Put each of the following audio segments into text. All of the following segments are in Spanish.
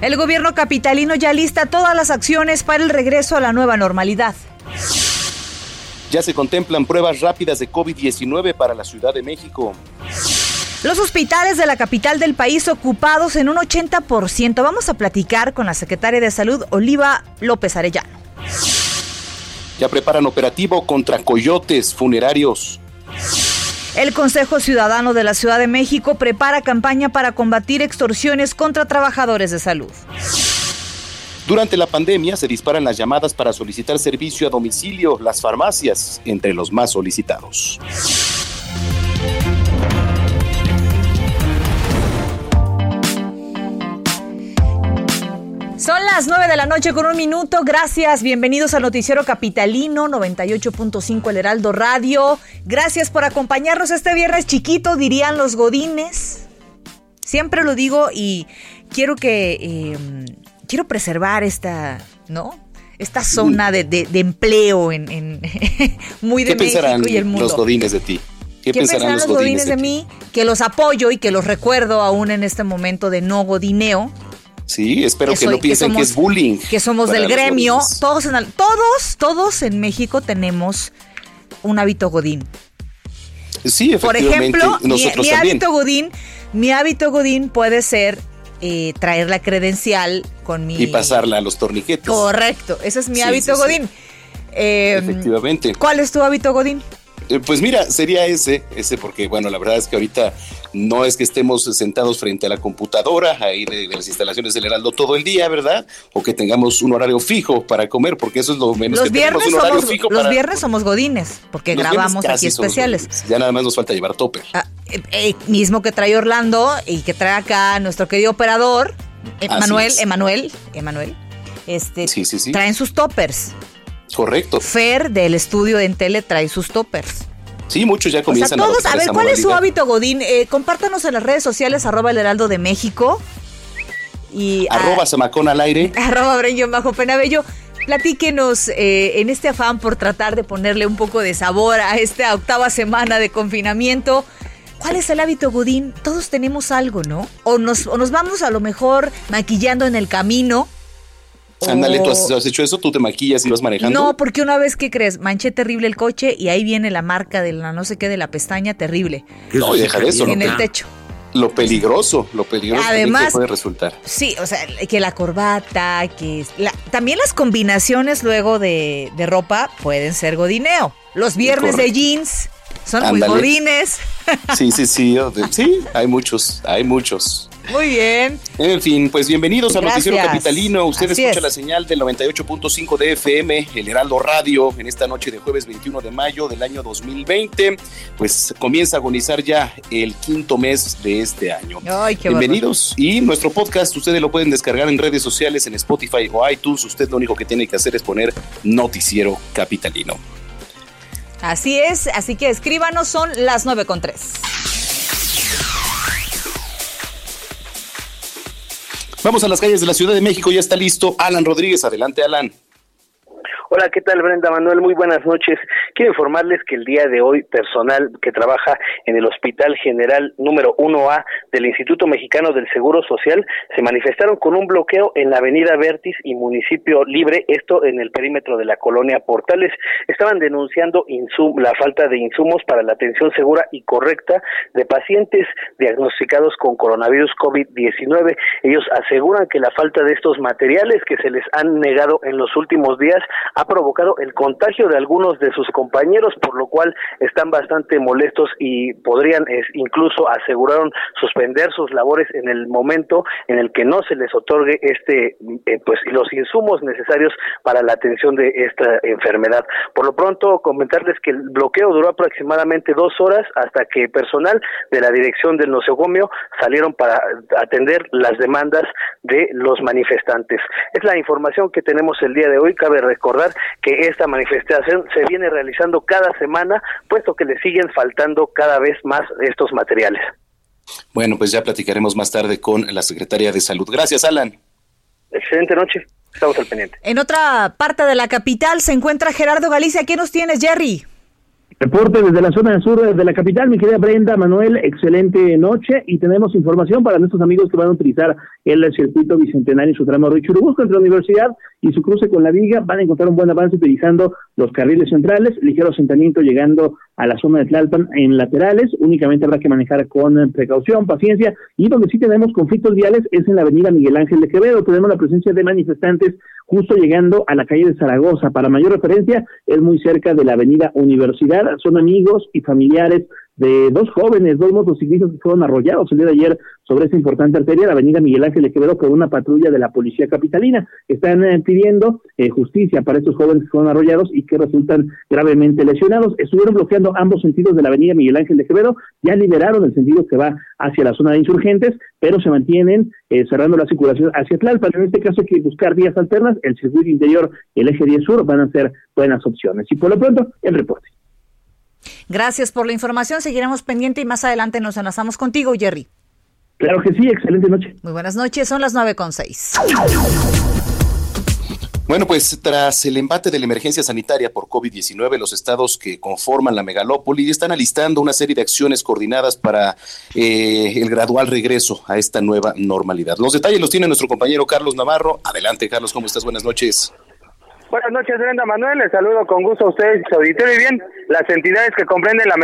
El gobierno capitalino ya lista todas las acciones para el regreso a la nueva normalidad. Ya se contemplan pruebas rápidas de COVID-19 para la Ciudad de México. Los hospitales de la capital del país ocupados en un 80%. Vamos a platicar con la secretaria de Salud, Oliva López Arellano. Ya preparan operativo contra coyotes funerarios. El Consejo Ciudadano de la Ciudad de México prepara campaña para combatir extorsiones contra trabajadores de salud. Durante la pandemia se disparan las llamadas para solicitar servicio a domicilio, las farmacias, entre los más solicitados. Las 9 de la noche con un minuto. Gracias. Bienvenidos al Noticiero Capitalino 98.5 El Heraldo Radio. Gracias por acompañarnos este viernes chiquito, dirían los godines. Siempre lo digo y quiero que. Eh, quiero preservar esta. ¿No? Esta zona de, de, de empleo en, en muy de ¿Qué México pensarán y el mundo. los godines de ti? ¿Qué, pensarán los godines de, mí? Que los apoyo y que los recuerdo aún en este momento de no godineo. Sí, espero que, soy- no piensen que, somos- es bullying. Que somos del gremio. Todos en, todos, todos en México tenemos un hábito godín. Sí, Por efectivamente. ejemplo, mi, nosotros mi también. hábito godín, mi hábito godín puede ser eh, traer la credencial con mi Y pasarla a los torniquetes. Correcto, ese es mi Sí, hábito sí, sí. godín. Eh, Efectivamente. ¿Cuál es tu hábito godín? Eh, Pues mira, sería ese, ese porque, bueno, la verdad es que ahorita no es que estemos sentados frente a la computadora ahí de, de las instalaciones del Heraldo todo el día, ¿verdad? O que tengamos un horario fijo para comer, porque eso es lo menos Los que tenemos, viernes un horario somos fijo los para- viernes somos godines porque grabamos aquí especiales. godines. Ya nada más nos falta llevar topper. Ah, eh, eh, mismo que trae Orlando y que trae acá nuestro querido operador, Emanuel. Emanuel, Emanuel. Este, Sí, sí, sí. traen sus toppers. Correcto. Fer del estudio en tele trae sus toppers. Sí, muchos ya O sea, comienzan todos, adoptar a ver, ¿cuál es su hábito, Godín? Eh, compártanos en las redes sociales, arroba el heraldo de México. Y ah, Arroba Samacón al aire. arroba Breño bajo Penabello. Platíquenos eh, en este afán por tratar de ponerle un poco de sabor a esta octava semana de confinamiento. ¿Cuál es el hábito, Godín? Todos tenemos algo, ¿no? O nos, o nos vamos a lo mejor maquillando en el camino. O- Ándale, ¿tú has, has hecho eso? ¿Tú te maquillas y vas manejando? No, porque una vez que crees, manché terrible el coche y ahí viene la marca de la no sé qué de la pestaña terrible No, y deja de eso. en Lo, el techo. lo peligroso, lo peligroso Además- que puede resultar. Sí, o sea, que la corbata, que la- también las combinaciones luego de, de ropa pueden ser godineo. Los viernes de jeans son muy godines. Sí, sí, sí. Sí, hay muchos, hay muchos. Muy bien. En fin, pues bienvenidos al Gracias. Noticiero Capitalino. Usted Así escucha es. la señal del 98.5 de FM, el Heraldo Radio, en esta noche de jueves 21 de mayo del año 2020. Pues comienza a agonizar ya el quinto mes de este año. Ay, qué Bienvenidos. Y nuestro podcast, ustedes lo pueden descargar en redes sociales, en Spotify o iTunes. Usted lo único que tiene que hacer es poner Noticiero Capitalino. Así es, así que escríbanos, son las 9 Vamos a las calles de la Ciudad de México, ya está listo Alan Rodríguez. Adelante, Alan. Hola, ¿qué tal Brenda Manuel? Muy buenas noches. Quiero informarles que el día de hoy personal que trabaja en el Hospital General número 1A del Instituto Mexicano del Seguro Social se manifestaron con un bloqueo en la Avenida Vertis y Municipio Libre, esto en el perímetro de la colonia Portales. Estaban denunciando la falta de insumos para la atención segura y correcta de pacientes diagnosticados con coronavirus COVID-19. Ellos aseguran que la falta de estos materiales que se les han negado en los últimos días ha provocado el contagio de algunos de sus compañeros, por lo cual están bastante molestos y podrían incluso aseguraron suspender sus labores en el momento en el que no se les otorgue este eh, pues los insumos necesarios para la atención de esta enfermedad. Por lo pronto comentarles que el bloqueo duró aproximadamente dos horas hasta que personal de la dirección del nosocomio salieron para atender las demandas de los manifestantes. Es la información que tenemos el día de hoy. Cabe recordar que esta manifestación se viene realizando cada semana, puesto que le siguen faltando cada vez más estos materiales. Bueno, pues ya platicaremos más tarde con la secretaria de Salud. Gracias, Alan. Excelente noche. Estamos al pendiente. En otra parte de la capital se encuentra Gerardo Galicia. ¿Qué nos tienes, Jerry? Reporte desde la zona sur de la capital, mi querida Brenda, Manuel, excelente noche y tenemos información para nuestros amigos que van a utilizar el circuito bicentenario y su tramo de Churubusco entre la universidad y su cruce con la viga. Van a encontrar un buen avance utilizando los carriles centrales, ligero asentamiento llegando a la zona de Tlalpan en laterales. Únicamente habrá que manejar con precaución, paciencia y donde sí tenemos conflictos viales es en la avenida Miguel Ángel de Quevedo. Tenemos la presencia de manifestantes justo llegando a la calle de Zaragoza. Para mayor referencia, es muy cerca de la avenida Universidad. Son amigos y familiares de dos jóvenes, dos motociclistas que fueron arrollados el día de ayer sobre esta importante arteria, la avenida Miguel Ángel de Quevedo, con una patrulla de la policía capitalina. Están eh, pidiendo eh, justicia para estos jóvenes que fueron arrollados y que resultan gravemente lesionados. Estuvieron bloqueando ambos sentidos de la avenida Miguel Ángel de Quevedo, ya liberaron el sentido que va hacia la zona de insurgentes, pero se mantienen eh, cerrando la circulación hacia Tlalpan. En este caso hay que buscar vías alternas, el circuito interior, el eje 10 sur van a ser buenas opciones. Y por lo pronto, el reporte. Gracias por la información. Seguiremos pendiente y más adelante nos enlazamos contigo, Jerry. Claro que sí, excelente noche. Muy buenas noches, son las nueve con seis. Bueno, pues tras el embate de la emergencia sanitaria por COVID-19, los estados que conforman la megalópoli están alistando una serie de acciones coordinadas para eh, el gradual regreso a esta nueva normalidad. Los detalles los tiene nuestro compañero Carlos Navarro. Adelante, Carlos, ¿cómo estás? Buenas noches. Buenas noches, Brenda Manuel. Les saludo con gusto a ustedes, su auditorio. Y bien, las entidades que comprenden la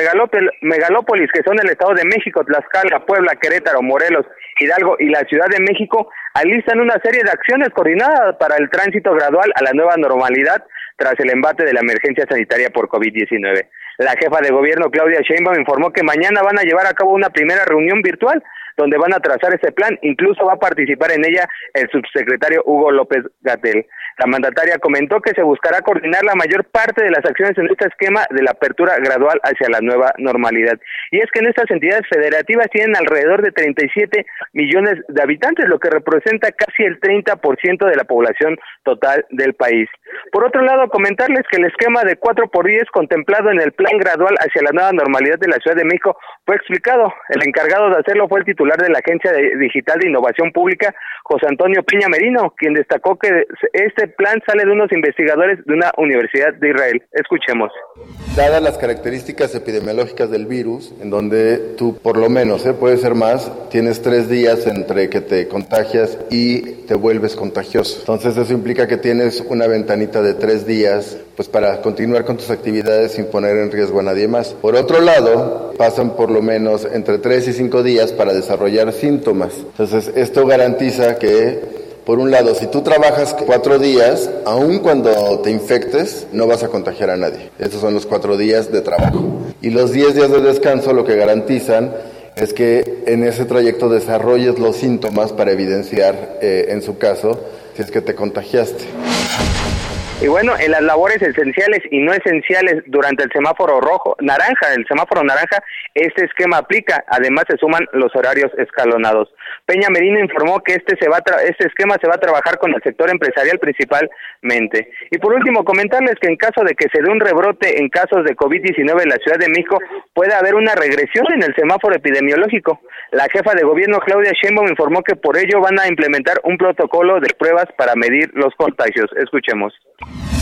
megalópolis, que son el Estado de México, Tlaxcala, Puebla, Querétaro, Morelos, Hidalgo y la Ciudad de México, alistan una serie de acciones coordinadas para el tránsito gradual a la nueva normalidad tras el embate de la emergencia sanitaria por COVID-19. La jefa de gobierno, Claudia Sheinbaum, informó que mañana van a llevar a cabo una primera reunión virtual donde van a trazar ese plan. Incluso va a participar en ella el subsecretario Hugo López Gatel. La mandataria comentó que se buscará coordinar la mayor parte de las acciones en este esquema de la apertura gradual hacia la nueva normalidad. Y es que en estas entidades federativas tienen alrededor de 37 millones de habitantes, lo que representa casi el 30% de la población total del país. Por otro lado, comentarles que el esquema de 4 por 10 contemplado en el plan gradual hacia la nueva normalidad de la Ciudad de México fue explicado. El encargado de hacerlo fue el titular de la Agencia Digital de Innovación Pública, José Antonio Piña Merino, quien destacó que este plan sale de unos investigadores de una universidad de Israel. Escuchemos. Dadas las características epidemiológicas del virus, en donde tú por lo menos, ¿eh? puede ser más, tienes tres días entre que te contagias y te vuelves contagioso. Entonces eso implica que tienes una ventanita de tres días pues para continuar con tus actividades sin poner en riesgo a nadie más. Por otro lado, pasan por lo menos entre tres y cinco días para desarrollar síntomas. Entonces esto garantiza que por un lado, si tú trabajas cuatro días, aun cuando te infectes, no vas a contagiar a nadie. Esos son los cuatro días de trabajo. Y los diez días de descanso lo que garantizan es que en ese trayecto desarrolles los síntomas para evidenciar, eh, en su caso, si es que te contagiaste. Y bueno, en las labores esenciales y no esenciales durante el semáforo rojo, naranja, el semáforo naranja, este esquema aplica. Además, se suman los horarios escalonados. Peña Merino informó que este, se va este esquema se va a trabajar con el sector empresarial principalmente. Y por último, comentarles que en caso de que se dé un rebrote en casos de COVID-19 en la Ciudad de México, puede haber una regresión en el semáforo epidemiológico. La jefa de gobierno, Claudia Sheinbaum, informó que por ello van a implementar un protocolo de pruebas para medir los contagios. Escuchemos.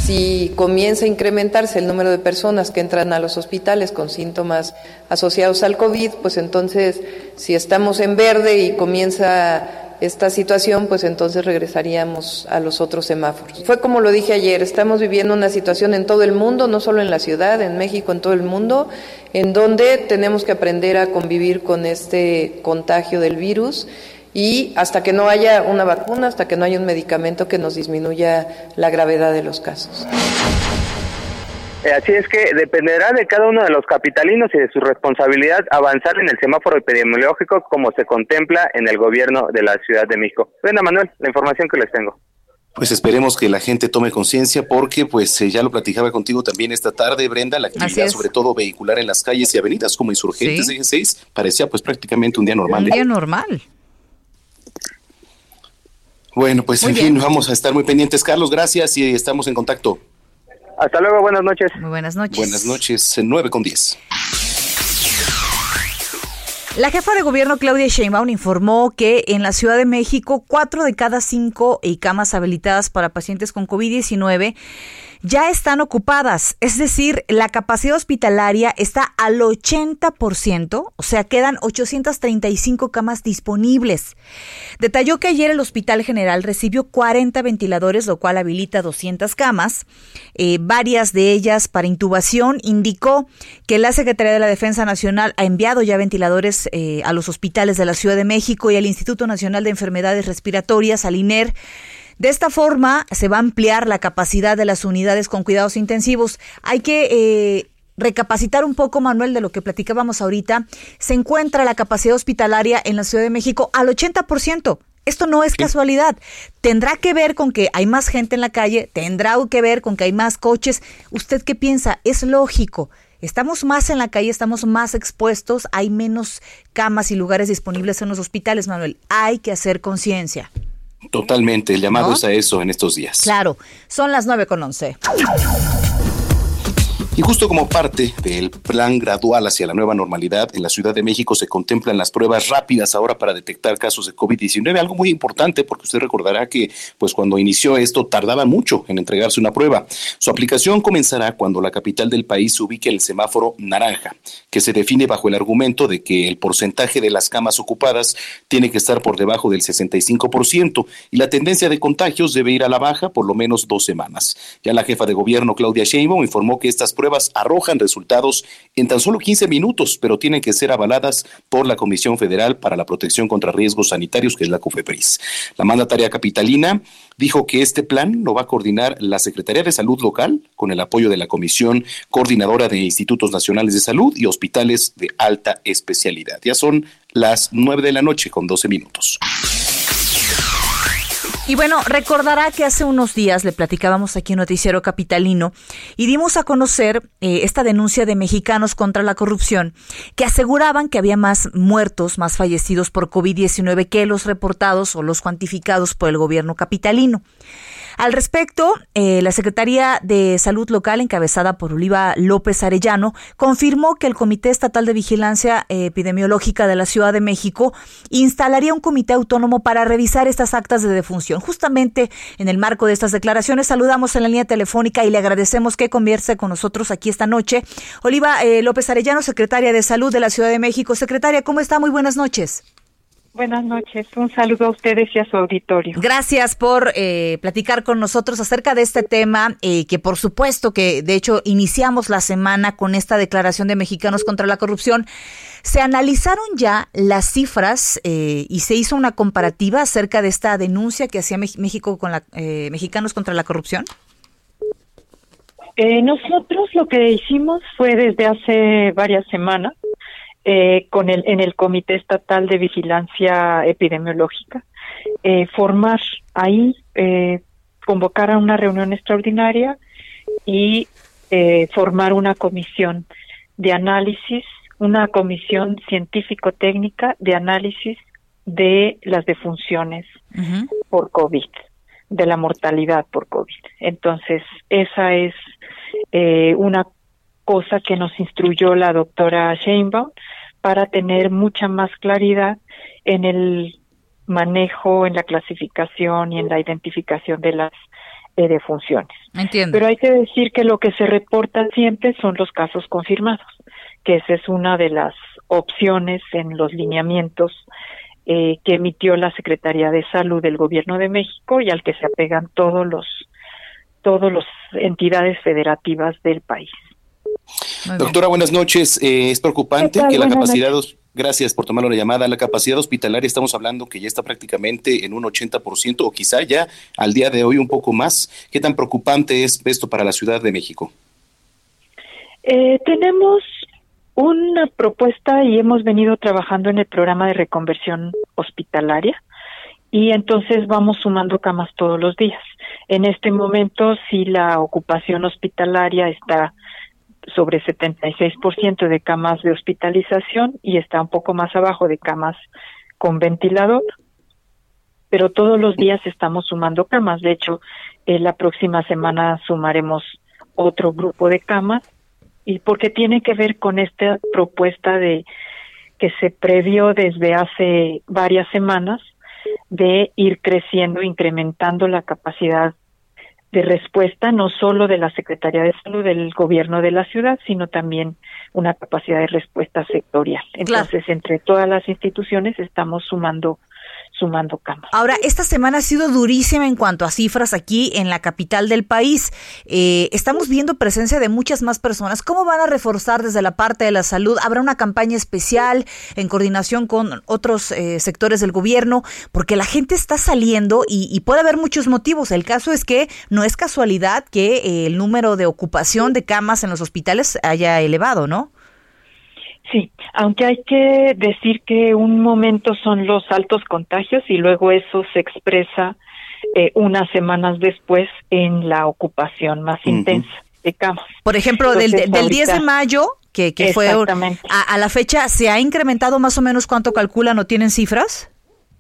Si comienza a incrementarse el número de personas que entran a los hospitales con síntomas asociados al COVID, pues entonces si estamos en verde y comienza esta situación, pues entonces regresaríamos a los otros semáforos. Fue como lo dije ayer, estamos viviendo una situación en todo el mundo, no solo en la ciudad, en México, en todo el mundo, en donde tenemos que aprender a convivir con este contagio del virus y hasta que no haya una vacuna, hasta que no haya un medicamento que nos disminuya la gravedad de los casos. Eh, así es que dependerá de cada uno de los capitalinos y de su responsabilidad avanzar en el semáforo epidemiológico como se contempla en el gobierno de la Ciudad de México. Brenda Manuel, la información que les tengo. Pues esperemos que la gente tome conciencia porque pues eh, ya lo platicaba contigo también esta tarde, Brenda, la actividad sobre todo vehicular en las calles y avenidas como Insurgentes ¿Sí? 6 parecía pues prácticamente un día normal. Un día normal. Bueno, pues en fin, vamos a estar muy pendientes. Carlos, gracias y estamos en contacto. Hasta luego, buenas noches. Muy buenas noches. Buenas noches, 9 con 10. La jefa de gobierno Claudia Sheinbaum informó que en la Ciudad de México, cuatro de cada cinco camas habilitadas para pacientes con COVID-19 ya están ocupadas, es decir, la capacidad hospitalaria está al 80%, o sea, quedan 835 camas disponibles. Detalló que ayer el Hospital General recibió 40 ventiladores, lo cual habilita 200 camas, eh, varias de ellas para intubación. Indicó que la Secretaría de la Defensa Nacional ha enviado ya ventiladores eh, a los hospitales de la Ciudad de México y al Instituto Nacional de Enfermedades Respiratorias, al INER. De esta forma se va a ampliar la capacidad de las unidades con cuidados intensivos. Hay que eh, recapacitar un poco, Manuel, de lo que platicábamos ahorita. Se encuentra la capacidad hospitalaria en la Ciudad de México al 80%. Esto no es casualidad. Tendrá que ver con que hay más gente en la calle, tendrá que ver con que hay más coches. ¿Usted qué piensa? Es lógico. Estamos más en la calle, estamos más expuestos, hay menos camas y lugares disponibles en los hospitales, Manuel. Hay que hacer conciencia. Totalmente, el llamado es a eso en estos días. Claro, son las nueve con once. Y justo como parte del plan gradual hacia la nueva normalidad, en la Ciudad de México se contemplan las pruebas rápidas ahora para detectar casos de COVID-19, algo muy importante porque usted recordará que pues cuando inició esto tardaba mucho en entregarse una prueba. Su aplicación comenzará cuando la capital del país se ubique el semáforo naranja, que se define bajo el argumento de que el porcentaje de las camas ocupadas tiene que estar por debajo del 65% y la tendencia de contagios debe ir a la baja por lo menos dos semanas. Ya la jefa de gobierno Claudia Sheinbaum informó que estas arrojan resultados en tan solo 15 minutos, pero tienen que ser avaladas por la Comisión Federal para la Protección contra Riesgos Sanitarios, que es la COFEPRIS. La mandataria capitalina dijo que este plan lo va a coordinar la Secretaría de Salud local con el apoyo de la Comisión Coordinadora de Institutos Nacionales de Salud y Hospitales de Alta Especialidad. Ya son las 9 de la noche con 12 minutos. Y bueno, recordará que hace unos días le platicábamos aquí en Noticiero Capitalino y dimos a conocer eh, esta denuncia de mexicanos contra la corrupción que aseguraban que había más muertos, más fallecidos por COVID-19 que los reportados o los cuantificados por el gobierno capitalino. Al respecto, eh, la Secretaría de Salud Local, encabezada por Oliva López Arellano, confirmó que el Comité Estatal de Vigilancia Epidemiológica de la Ciudad de México instalaría un comité autónomo para revisar estas actas de defunción. Justamente en el marco de estas declaraciones, saludamos en la línea telefónica y le agradecemos que converse con nosotros aquí esta noche. Oliva eh, López Arellano, secretaria de Salud de la Ciudad de México. Secretaria, ¿cómo está? Muy buenas noches. Buenas noches, un saludo a ustedes y a su auditorio. Gracias por eh, platicar con nosotros acerca de este tema, eh, que por supuesto que de hecho iniciamos la semana con esta declaración de Mexicanos contra la Corrupción. Se analizaron ya las cifras eh, y se hizo una comparativa acerca de esta denuncia que hacía México con la, Mexicanos contra la Corrupción. nosotros lo que hicimos fue desde hace varias semanas eh, con el, en el Comité Estatal de Vigilancia Epidemiológica, eh, formar ahí, eh, convocar a una reunión extraordinaria y eh, formar una comisión de análisis, una comisión científico-técnica de análisis de las defunciones por COVID, de la mortalidad por COVID. Entonces, esa es eh, una cosa que nos instruyó la doctora Sheinbaum para tener mucha más claridad en el manejo, en la clasificación y en la identificación de las de defunciones. Entiendo. Pero hay que decir que lo que se reporta siempre son los casos confirmados, que esa es una de las opciones en los lineamientos eh, que emitió la Secretaría de Salud del Gobierno de México y al que se apegan todos los todos las entidades federativas del país. Doctora, buenas noches. Eh, es preocupante que la capacidad, gracias por tomar la llamada, la capacidad hospitalaria estamos hablando que ya está prácticamente en un 80% o quizá ya al día de hoy un poco más. ¿Qué tan preocupante es esto para la Ciudad de México? Eh, tenemos una propuesta y hemos venido trabajando en el programa de reconversión hospitalaria y entonces vamos sumando camas todos los días. En este momento, si la ocupación hospitalaria está sobre 76% de camas de hospitalización y está un poco más abajo de camas con ventilador, pero todos los días estamos sumando camas. De hecho, eh, la próxima semana sumaremos otro grupo de camas y porque tiene que ver con esta propuesta de que se previó desde hace varias semanas de ir creciendo, incrementando la capacidad de respuesta no solo de la Secretaría de Salud del gobierno de la ciudad, sino también una capacidad de respuesta sectorial. Entonces, entre todas las instituciones estamos sumando sumando camas. Ahora, esta semana ha sido durísima en cuanto a cifras aquí en la capital del país. Eh, estamos viendo presencia de muchas más personas. ¿Cómo van a reforzar desde la parte de la salud? ¿Habrá una campaña especial en coordinación con otros eh, sectores del gobierno? Porque la gente está saliendo y, puede haber muchos motivos. El caso es que no es casualidad que eh, el número de ocupación de camas en los hospitales haya elevado, ¿no? Sí, aunque hay que decir que un momento son los altos contagios y luego eso se expresa eh, unas semanas después en la ocupación más intensa de camas. Por ejemplo, del, del 10 de mayo, que, que fue a, a, la fecha, ¿se ha incrementado más o menos cuánto calculan o tienen cifras?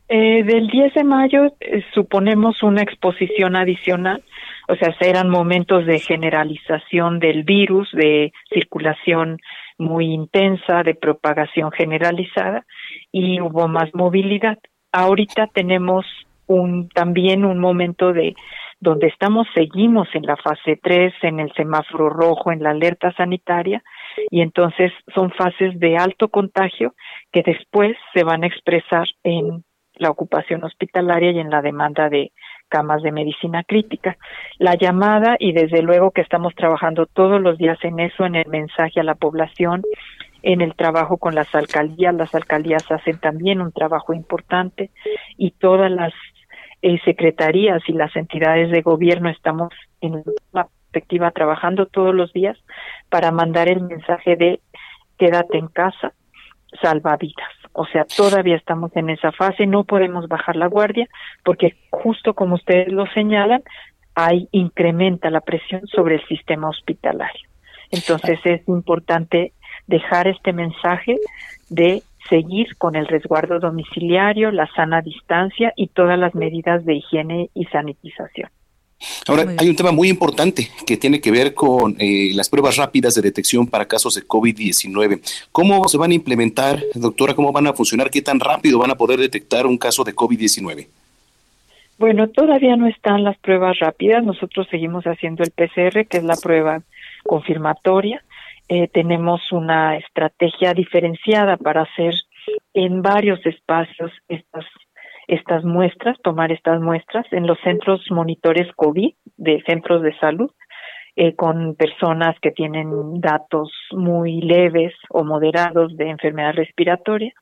Eh, del 10 de mayo eh, suponemos una exposición adicional, o sea, eran momentos de generalización del virus, de circulación muy intensa de propagación generalizada y hubo más movilidad. Ahorita tenemos un también un momento de donde estamos seguimos en la fase 3, en el semáforo rojo, en la alerta sanitaria y entonces son fases de alto contagio que después se van a expresar en la ocupación hospitalaria y en la demanda de camas de medicina crítica. La llamada, y desde luego que estamos trabajando todos los días en eso, en el mensaje a la población, en el trabajo con las alcaldías. Las alcaldías hacen también un trabajo importante y todas las eh, secretarías y las entidades de gobierno estamos en la perspectiva trabajando todos los días para mandar el mensaje de quédate en casa, salva vidas. O sea, todavía estamos en esa fase, no podemos bajar la guardia porque justo como ustedes lo señalan, hay incrementa la presión sobre el sistema hospitalario. Entonces es importante dejar este mensaje de seguir con el resguardo domiciliario, la sana distancia y todas las medidas de higiene y sanitización. Ahora, hay un tema muy importante que tiene que ver con eh, las pruebas rápidas de detección para casos de COVID-19. ¿Cómo se van a implementar, doctora? ¿Cómo van a funcionar? ¿Qué tan rápido van a poder detectar un caso de COVID-19? Bueno, todavía no están las pruebas rápidas. Nosotros seguimos haciendo el PCR, que es la prueba confirmatoria. Eh, tenemos una estrategia diferenciada para hacer en varios espacios estas estas muestras, tomar estas muestras en los centros monitores COVID de centros de salud eh, con personas que tienen datos muy leves o moderados de enfermedad respiratoria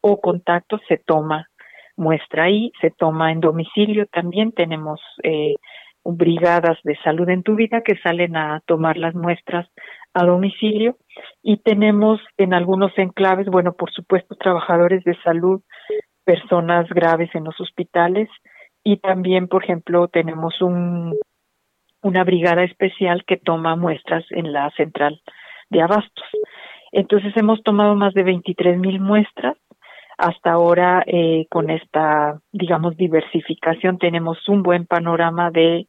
o contactos, se toma muestra ahí, se toma en domicilio. También, tenemos eh, brigadas de salud en tu vida que salen a tomar las muestras a domicilio. Y tenemos en algunos enclaves, bueno, por supuesto, trabajadores de salud personas graves en los hospitales y también, por ejemplo, tenemos un, una brigada especial que toma muestras en la central de abastos. Entonces hemos tomado más de 23 mil muestras. Hasta ahora, eh, con esta, digamos, diversificación, tenemos un buen panorama de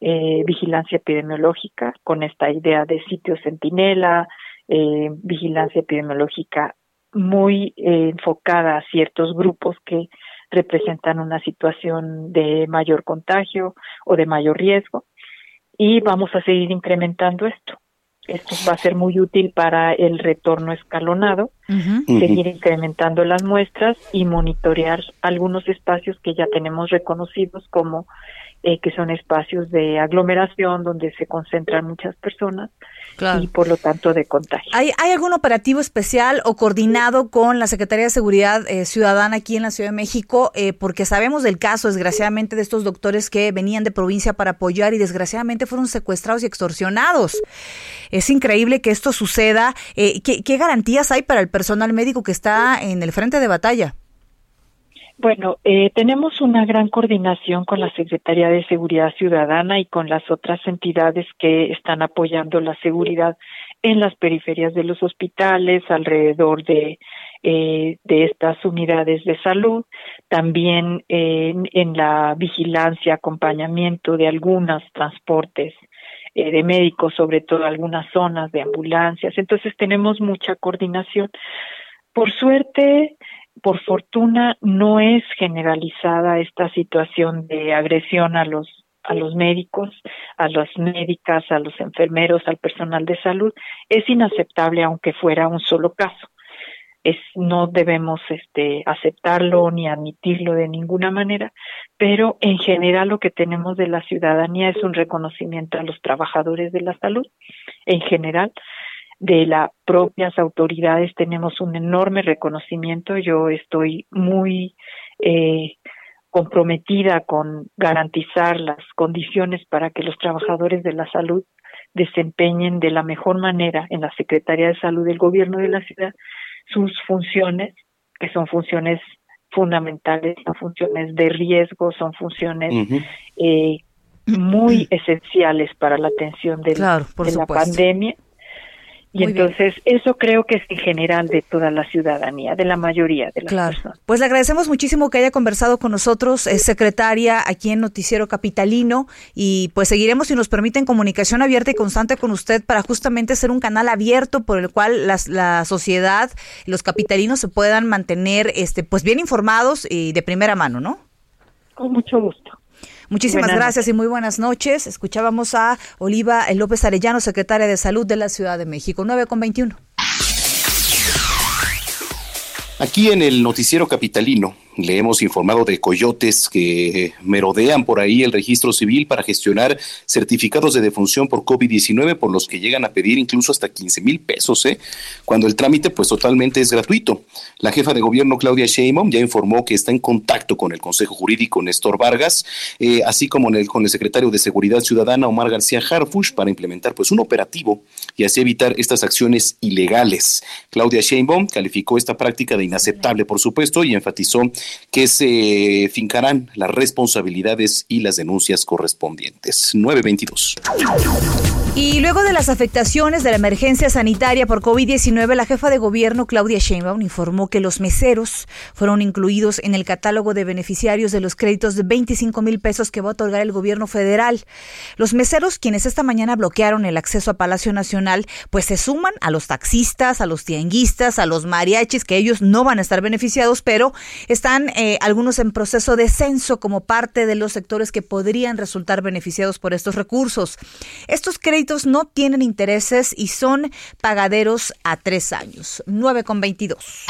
eh, vigilancia epidemiológica con esta idea de sitio centinela, eh, vigilancia epidemiológica muy eh, enfocada a ciertos grupos que representan una situación de mayor contagio o de mayor riesgo. Y vamos a seguir incrementando esto. Esto va a ser muy útil para el retorno escalonado, seguir incrementando las muestras y monitorear algunos espacios que ya tenemos reconocidos como eh, que son espacios de aglomeración donde se concentran muchas personas y por lo tanto de contagio. ¿Hay, ¿Hay algún operativo especial o coordinado con la Secretaría de Seguridad eh, Ciudadana aquí en la Ciudad de México? Eh, porque sabemos del caso, desgraciadamente, de estos doctores que venían de provincia para apoyar y desgraciadamente fueron secuestrados y extorsionados. Es increíble que esto suceda. ¿qué, ¿Qué garantías hay para el personal médico que está en el frente de batalla? Bueno, eh, tenemos una gran coordinación con la Secretaría de Seguridad Ciudadana y con las otras entidades que están apoyando la seguridad en las periferias de los hospitales, alrededor de, eh, de estas unidades de salud, también en la vigilancia, acompañamiento de algunos transportes eh, de médicos, sobre todo algunas zonas de ambulancias. Entonces tenemos mucha coordinación. Por suerte, por fortuna no es generalizada esta situación de agresión a los a los médicos, a las médicas, a los enfermeros, al personal de salud, es inaceptable aunque fuera un solo caso. Es, no debemos este, aceptarlo ni admitirlo de ninguna manera, pero en general lo que tenemos de la ciudadanía es un reconocimiento a los trabajadores de la salud, en general, de las propias autoridades tenemos un enorme reconocimiento. Yo estoy muy eh, comprometida con garantizar las condiciones para que los trabajadores de la salud desempeñen de la mejor manera en la Secretaría de Salud del Gobierno de la ciudad sus funciones, que son funciones fundamentales, son funciones de riesgo, son funciones eh, muy esenciales para la atención de la pandemia y entonces eso creo que es en general de toda la ciudadanía, de la mayoría de las claro. personas. Pues le agradecemos muchísimo que haya conversado con nosotros, es secretaria aquí en Noticiero Capitalino y pues seguiremos si nos permiten comunicación abierta y constante con usted para justamente ser un canal abierto por el cual las, la sociedad, los capitalinos se puedan mantener este pues bien informados y de primera mano, ¿no? Con mucho gusto. Muchísimas gracias y muy buenas noches. Escuchábamos a Oliva López Arellano, secretaria de Salud de la Ciudad de México. 9 con 21. Aquí en el noticiero capitalino le hemos informado de coyotes que merodean por ahí el registro civil para gestionar certificados de defunción por COVID-19 por los que llegan a pedir incluso hasta 15 mil pesos, ¿eh? cuando el trámite pues totalmente es gratuito. La jefa de gobierno Claudia Sheinbaum ya informó que está en contacto con el Consejo Jurídico Néstor Vargas, eh, así como con el secretario de Seguridad Ciudadana Omar García Harfush para implementar pues un operativo y así evitar estas acciones ilegales. Claudia Sheinbaum calificó esta práctica de inaceptable, por supuesto, y enfatizó que se fincarán las responsabilidades y las denuncias correspondientes. 922. Y luego de las afectaciones de la emergencia sanitaria por COVID-19, la jefa de gobierno Claudia Sheinbaum informó que los meseros fueron incluidos en el catálogo de beneficiarios de los créditos de 25 mil pesos que va a otorgar el gobierno federal. Los meseros, quienes esta mañana bloquearon el acceso a Palacio Nacional, pues se suman a los taxistas, a los tianguistas, a los mariachis, que ellos no van a estar beneficiados, pero están eh, algunos en proceso de censo como parte de los sectores que podrían resultar beneficiados por estos recursos. Estos créditos no tienen intereses y son pagaderos a tres años. 9 con 22.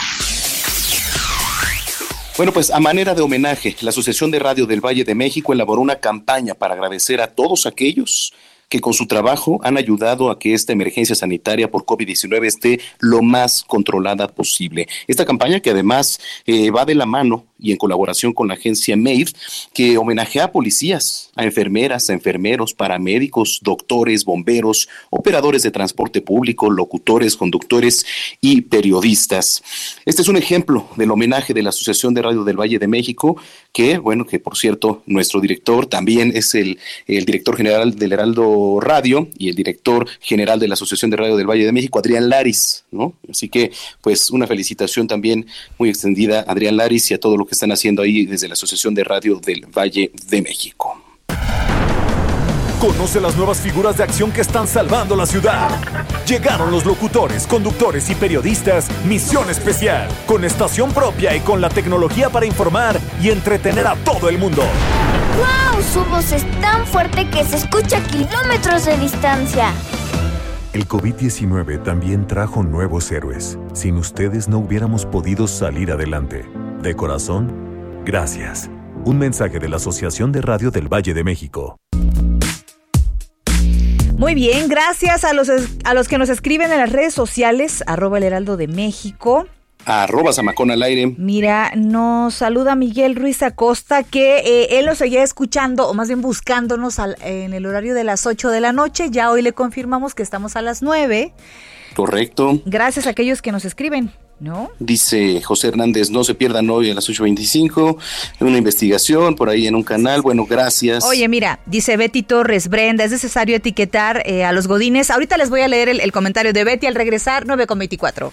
Bueno, pues a manera de homenaje, la Asociación de Radio del Valle de México elaboró una campaña para agradecer a todos aquellos que con su trabajo han ayudado a que esta emergencia sanitaria por COVID-19 esté lo más controlada posible. Esta campaña que además eh, va de la mano y en colaboración con la agencia MAID, que homenajea a policías, a enfermeras, a enfermeros, paramédicos, doctores, bomberos, operadores de transporte público, locutores, conductores y periodistas. Este es un ejemplo del homenaje de la Asociación de Radio del Valle de México, que, bueno, que por cierto, nuestro director también es el, el director general del Heraldo Radio y el director general de la Asociación de Radio del Valle de México, Adrián Laris, ¿no? Así que, pues, una felicitación también muy extendida a Adrián Laris y a todo lo que están haciendo ahí desde la Asociación de Radio del Valle de México. Conoce las nuevas figuras de acción que están salvando la ciudad. Llegaron los locutores, conductores y periodistas Misión Especial, con estación propia y con la tecnología para informar y entretener a todo el mundo. ¡Wow! Su voz es tan fuerte que se escucha a kilómetros de distancia. El COVID-19 también trajo nuevos héroes. Sin ustedes no hubiéramos podido salir adelante. De corazón, gracias. Un mensaje de la Asociación de Radio del Valle de México. Muy bien, gracias a los, a los que nos escriben en las redes sociales, arroba el heraldo de México. Arroba Zamacón al aire. Mira, nos saluda Miguel Ruiz Acosta, que eh, él nos seguía escuchando, o más bien buscándonos en el horario de las 8 de la noche. Ya hoy le confirmamos que estamos a las 9. Correcto. Gracias a aquellos que nos escriben. ¿No? Dice José Hernández, no se pierdan hoy a las 8.25, una investigación por ahí en un canal, bueno, gracias. Oye, mira, dice Betty Torres, Brenda, es necesario etiquetar eh, a los godines. Ahorita les voy a leer el, el comentario de Betty al regresar, 9.24.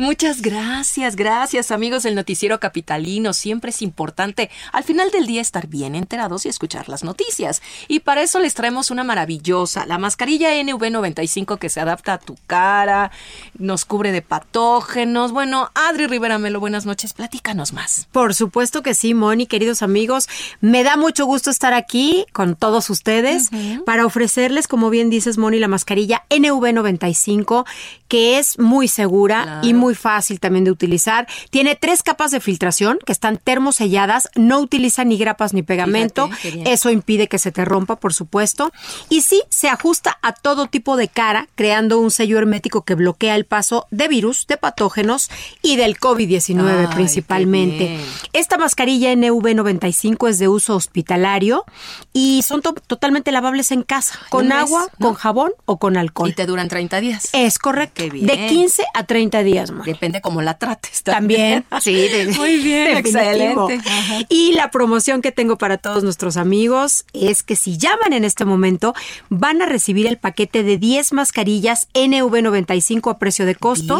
Muchas gracias, gracias amigos del noticiero capitalino. Siempre es importante al final del día estar bien enterados y escuchar las noticias. Y para eso les traemos una maravillosa, la mascarilla NV95 que se adapta a tu cara, nos cubre de patógenos. Bueno, Adri Rivera Melo, buenas noches, platícanos más. Por supuesto que sí, Moni, queridos amigos. Me da mucho gusto estar aquí con todos ustedes para ofrecerles, como bien dices, Moni, la mascarilla NV95 que es muy segura y muy fácil también de utilizar. Tiene tres capas de filtración que están termoselladas, no utiliza ni grapas ni pegamento. Eso impide que se te rompa, por supuesto. Y sí, se ajusta a todo tipo de cara, creando un sello hermético que bloquea el paso de virus, de patógenos y del COVID-19 principalmente. Esta mascarilla NV95 es de uso hospitalario y son totalmente lavables en casa, con agua, con jabón o con alcohol. Y te duran 30 días. Es correcto. De 15 a 30 días, más. Depende cómo la trates. También, sí. Muy bien, excelente. Y la promoción que tengo para todos nuestros amigos es que si llaman en este momento, van a recibir el paquete de 10 mascarillas NV95 a precio de costo.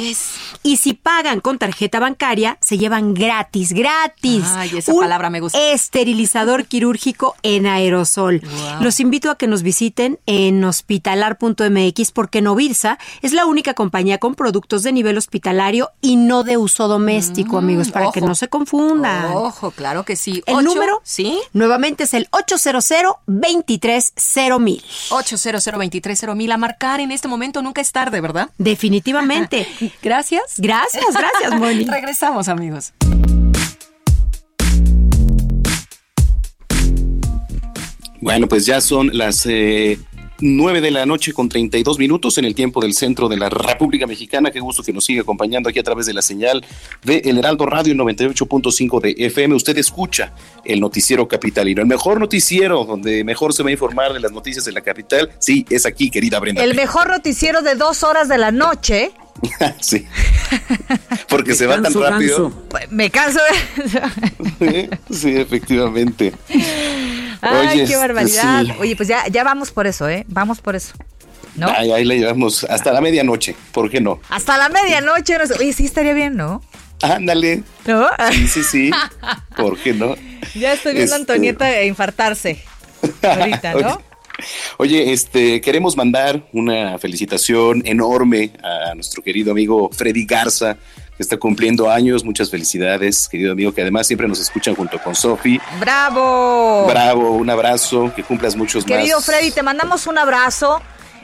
Y si pagan con tarjeta bancaria, se llevan gratis, gratis. Ay, esa palabra me gusta. Esterilizador quirúrgico en aerosol. Los invito a que nos visiten en hospitalar.mx porque Novirsa es la única compañía compañía con productos de nivel hospitalario y no de uso doméstico, mm, amigos, para que no se confundan. Ojo, claro que sí. El número, sí, nuevamente es el 800 230 mil. 800 230 mil. A marcar en este momento nunca es tarde, ¿verdad? Definitivamente. gracias. Gracias, gracias, Moni. Regresamos, amigos. Bueno, pues ya son las eh, 9 de la noche con 32 minutos en el tiempo del centro de la República Mexicana. Qué gusto que nos siga acompañando aquí a través de la señal de El Heraldo Radio 98.5 de FM. Usted escucha el noticiero capitalino, el mejor noticiero donde mejor se va a informar de las noticias de la capital. Sí, es aquí, querida Brenda. El mejor noticiero de dos horas de la noche. sí. Porque se va tan rápido. Me canso. sí, efectivamente. Ay, qué barbaridad. Oye, pues ya, ya vamos por eso, ¿eh? Vamos por eso. ¿No? Ahí, ahí le llevamos hasta la medianoche, ¿por qué no? Hasta la medianoche. Oye, sí estaría bien, ¿no? Ándale. ¿No? Sí, sí, sí. ¿Por qué no? Ya estoy viendo a este Antonieta infartarse ahorita, ¿no? Oye, este, queremos mandar una felicitación enorme a nuestro querido amigo Freddy Garza, que está cumpliendo años. Muchas felicidades, querido amigo, que además siempre nos escuchan junto con Sofi. ¡Bravo! Bravo, un abrazo, que cumplas muchos querido más. Querido Freddy, te mandamos un abrazo.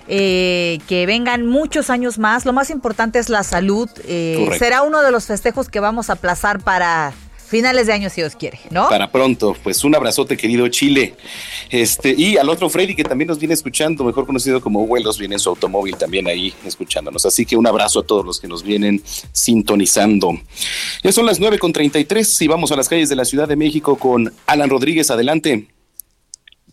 Eh, que vengan muchos años más. Lo más importante es la salud. Eh, será uno de los festejos que vamos a aplazar para finales de año si Dios quiere, ¿no? Para pronto, pues un abrazote querido Chile. Este, y al otro Freddy que también nos viene escuchando, mejor conocido como Vuelos, viene en su automóvil también ahí escuchándonos. Así que un abrazo a todos los que nos vienen sintonizando. Ya son las 9 con 33 y vamos a las calles de la Ciudad de México con Alan Rodríguez. Adelante.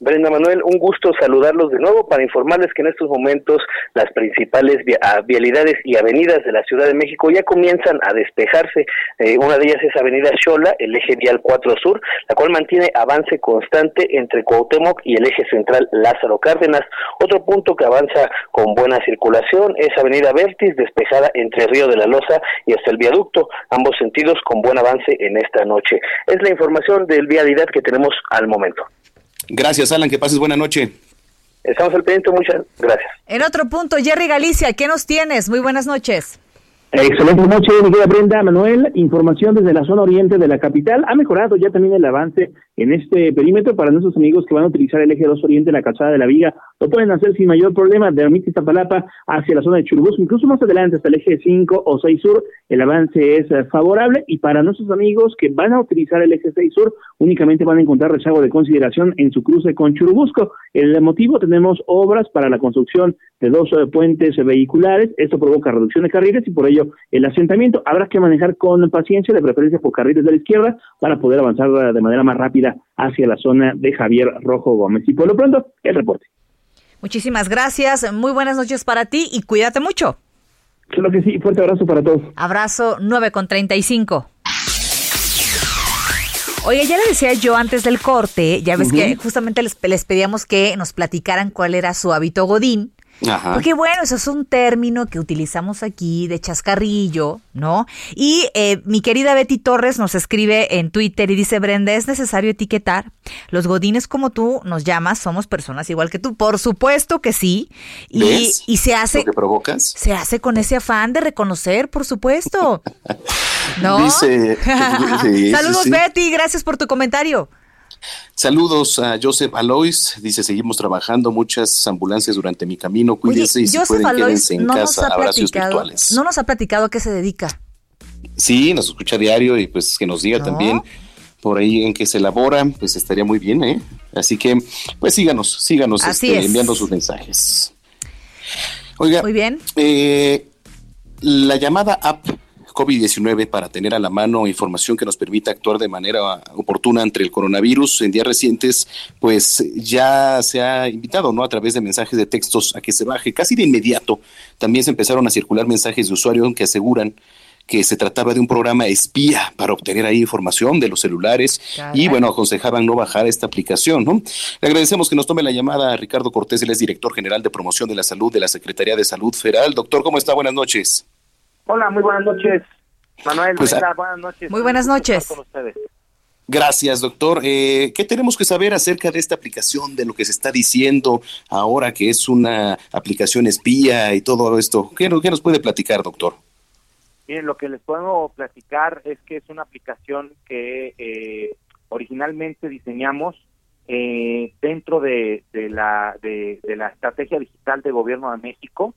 Brenda Manuel, un gusto saludarlos de nuevo para informarles que en estos momentos las principales ah, vialidades y avenidas de la Ciudad de México ya comienzan a despejarse. Eh, una de ellas es Avenida Xola, el eje vial 4 Sur, la cual mantiene avance constante entre Cuauhtémoc y el eje central Lázaro Cárdenas. Otro punto que avanza con buena circulación es Avenida Vertis, despejada entre Río de la Loza y hasta el viaducto, ambos sentidos con buen avance en esta noche. Es la información del vialidad que tenemos al momento. Gracias, Alan. Que pases buena noche. Estamos al pendiente. Muchas gracias. En otro punto, Jerry Galicia, ¿qué nos tienes? Muy buenas noches. Excelente noche, mi querida Brenda Manuel. Información desde la zona oriente de la capital. Ha mejorado ya también el avance en este perímetro para nuestros amigos que van a utilizar el eje 2 oriente, la calzada de la Viga. Lo pueden hacer sin mayor problema de Ermita Iztapalapa hacia la zona de Churubusco, incluso más adelante hasta el eje 5 o 6 sur. El avance es eh, favorable y para nuestros amigos que van a utilizar el eje 6 sur únicamente van a encontrar rezago de consideración en su cruce con Churubusco. El motivo tenemos obras para la construcción de dos eh, puentes vehiculares. Esto provoca reducción de carriles y por ello el asentamiento habrá que manejar con paciencia, de preferencia por carriles de la izquierda, para poder avanzar de manera más rápida hacia la zona de Javier Rojo Gómez. Y por lo pronto, el reporte. Muchísimas gracias, muy buenas noches para ti y cuídate mucho. Claro que sí, fuerte abrazo para todos. Abrazo 9 con 35. Oye, ya le decía yo antes del corte, ya ves que justamente les, les pedíamos que nos platicaran cuál era su hábito godín. Porque bueno, eso es un término que utilizamos aquí de chascarrillo, ¿no? Y eh, mi querida Betty Torres nos escribe en Twitter y dice, Brenda, ¿es necesario etiquetar? Los godines como tú nos llamas, somos personas igual que tú. Por supuesto que sí. Y, y se hace... ¿Lo que provocas? Se hace con ese afán de reconocer, por supuesto. ¿No? Dice... Saludos, Betty, gracias por tu comentario. Saludos a Joseph Alois, dice, seguimos trabajando, muchas ambulancias durante mi camino, cuídense y si pueden quédense en casa, abrazos virtuales. No nos ha platicado a qué se dedica. Sí, nos escucha diario y pues que nos diga también por ahí en qué se elabora, pues estaría muy bien, ¿eh? Así que, pues síganos, síganos este, enviando sus mensajes. Oiga, muy bien. Eh, la llamada app COVID-19 para tener a la mano información que nos permita actuar de manera oportuna entre el coronavirus. En días recientes, pues ya se ha invitado, ¿no? A través de mensajes de textos a que se baje casi de inmediato. También se empezaron a circular mensajes de usuarios que aseguran que se trataba de un programa espía para obtener ahí información de los celulares y bueno, aconsejaban no bajar esta aplicación, ¿no? Le agradecemos que nos tome la llamada a Ricardo Cortés, él es director general de promoción de la salud de la Secretaría de Salud Federal. Doctor, ¿cómo está? Buenas noches. Hola, muy buenas noches. Manuel, pues, buenas noches. Muy buenas noches. Gracias, doctor. Eh, ¿Qué tenemos que saber acerca de esta aplicación, de lo que se está diciendo ahora que es una aplicación espía y todo esto? ¿Qué, qué nos puede platicar, doctor? Bien, lo que les puedo platicar es que es una aplicación que eh, originalmente diseñamos eh, dentro de, de la, de, de la estrategia digital de Gobierno de México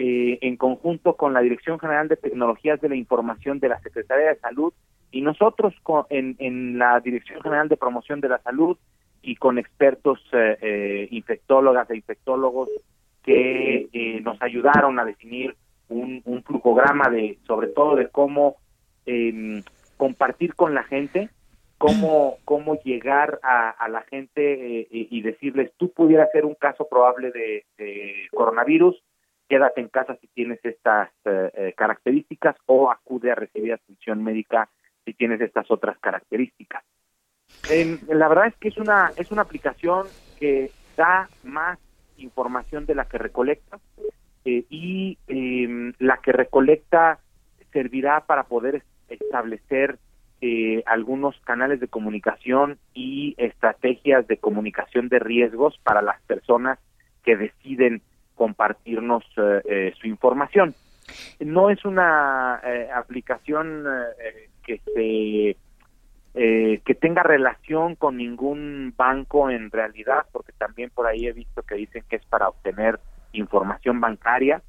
eh, en conjunto con la Dirección General de Tecnologías de la Información de la Secretaría de Salud y nosotros en, la Dirección General de Promoción de la Salud y con expertos eh, eh, infectólogas e infectólogos que nos ayudaron a definir un, un de sobre todo de cómo em, compartir con la gente cómo cómo llegar a, la gente y decirles tú pudieras ser un caso probable de coronavirus quédate en casa si tienes estas eh, eh, características o acude a recibir atención médica si tienes estas otras características. la verdad es que es una es una aplicación que da más información de la que recolecta eh, y em, la que recolecta servirá para poder establecer algunos canales de comunicación y estrategias de comunicación de riesgos para las personas que deciden compartirnos eh, eh, su información. No es una eh, aplicación que se que tenga relación con ningún banco en realidad, porque también por ahí he visto que dicen que es para obtener información bancaria.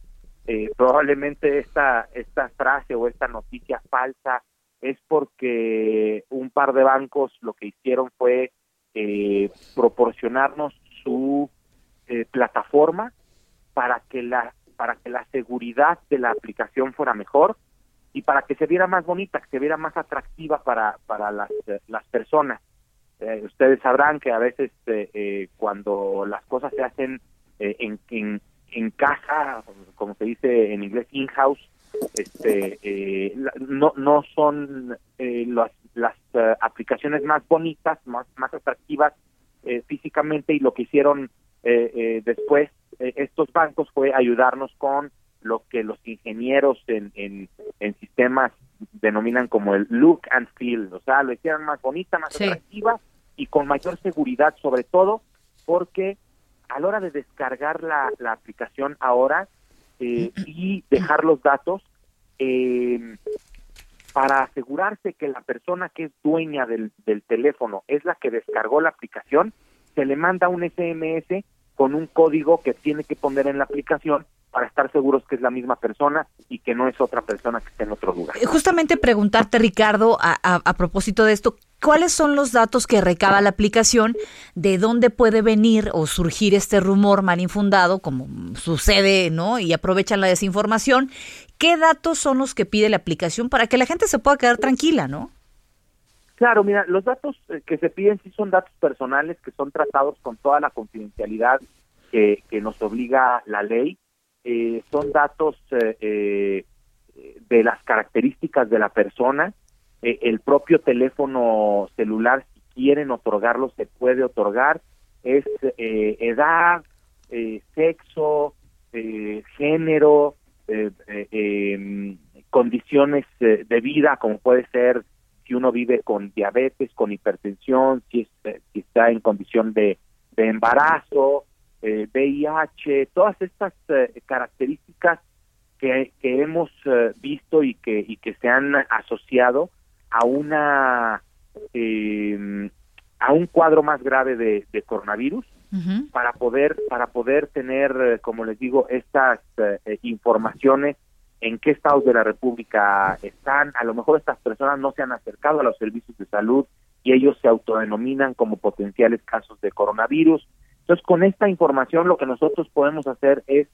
probablemente esta esta frase o esta noticia falsa es porque un par de bancos lo que hicieron fue eh, proporcionarnos su eh, plataforma para que la para que la seguridad de la aplicación fuera mejor y para que se viera más bonita, que se viera más atractiva para para las, las personas. Eh, ustedes sabrán que a veces cuando las cosas se hacen en, en, en casa, como se dice en inglés, in-house, este, eh, no, no son eh, las, las eh, aplicaciones más bonitas, más, más atractivas físicamente y lo que hicieron después estos bancos fue ayudarnos con lo que los ingenieros en, en, en, sistemas denominan como el look and feel, o sea, lo hicieron más bonita, más atractiva y con mayor seguridad sobre todo porque a la hora de descargar la, la aplicación ahora eh, y dejar los datos eh, para asegurarse que la persona que es dueña del, del teléfono es la que descargó la aplicación, se le manda un SMS con un código que tiene que poner en la aplicación para estar seguros que es la misma persona y que no es otra persona que esté en otro lugar. Eh, justamente preguntarte, Ricardo, a, a, propósito de esto, ¿cuáles son los datos que recaba la aplicación? ¿De dónde puede venir o surgir este rumor mal infundado, como sucede, ¿no? Y aprovechan la desinformación. ¿Qué datos son los que pide la aplicación para que la gente se pueda quedar tranquila, no? Claro, mira, los datos eh, que se piden sí son datos personales que son tratados con toda la confidencialidad que, nos obliga la ley eh, son datos eh, eh, de las características de la persona. el propio teléfono celular, si quieren otorgarlo, se puede otorgar. Es edad, sexo, género, em, condiciones de vida, como puede ser si uno vive con diabetes, con hipertensión, si, si está en condición de, de embarazo, eh, VIH, todas estas eh, características que, que hemos eh, visto y que, y que se han asociado a una em, a un cuadro más grave de, coronavirus para poder para poder tener eh, como les digo estas informaciones en qué estados de la república están a lo mejor estas personas no se han acercado a los servicios de salud y ellos se autodenominan como potenciales casos de coronavirus entonces, con esta información lo que nosotros podemos hacer es